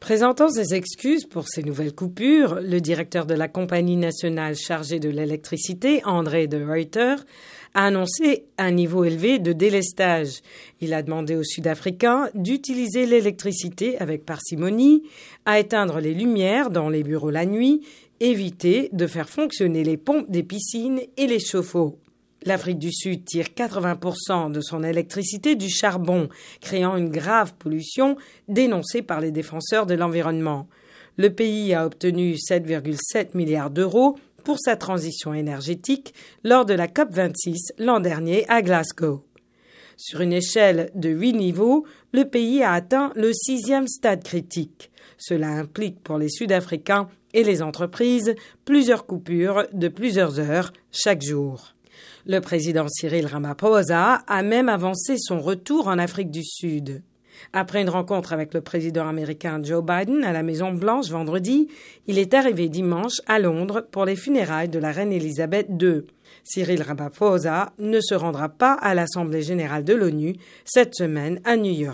Présentant ses excuses pour ces nouvelles coupures, le directeur de la compagnie nationale chargée de l'électricité, André de Reuter, a annoncé un niveau élevé de délestage. Il a demandé aux Sud-Africains d'utiliser l'électricité avec parcimonie, à éteindre les lumières dans les bureaux la nuit, éviter de faire fonctionner les pompes des piscines et les chauffe-eau. L'Afrique du Sud tire 80% de son électricité du charbon, créant une grave pollution dénoncée par les défenseurs de l'environnement. Le pays a obtenu 7,7 milliards d'euros pour sa transition énergétique lors de la COP26 l'an dernier à Glasgow. Sur une échelle de huit niveaux, le pays a atteint le sixième stade critique. Cela implique pour les Sud-Africains et les entreprises plusieurs coupures de plusieurs heures chaque jour. Le président Cyril Ramaphosa a même avancé son retour en Afrique du Sud. Après une rencontre avec le président américain Joe Biden à la Maison Blanche vendredi, il est arrivé dimanche à Londres pour les funérailles de la reine Elisabeth II. Cyril Ramaphosa ne se rendra pas à l'Assemblée générale de l'ONU cette semaine à New York.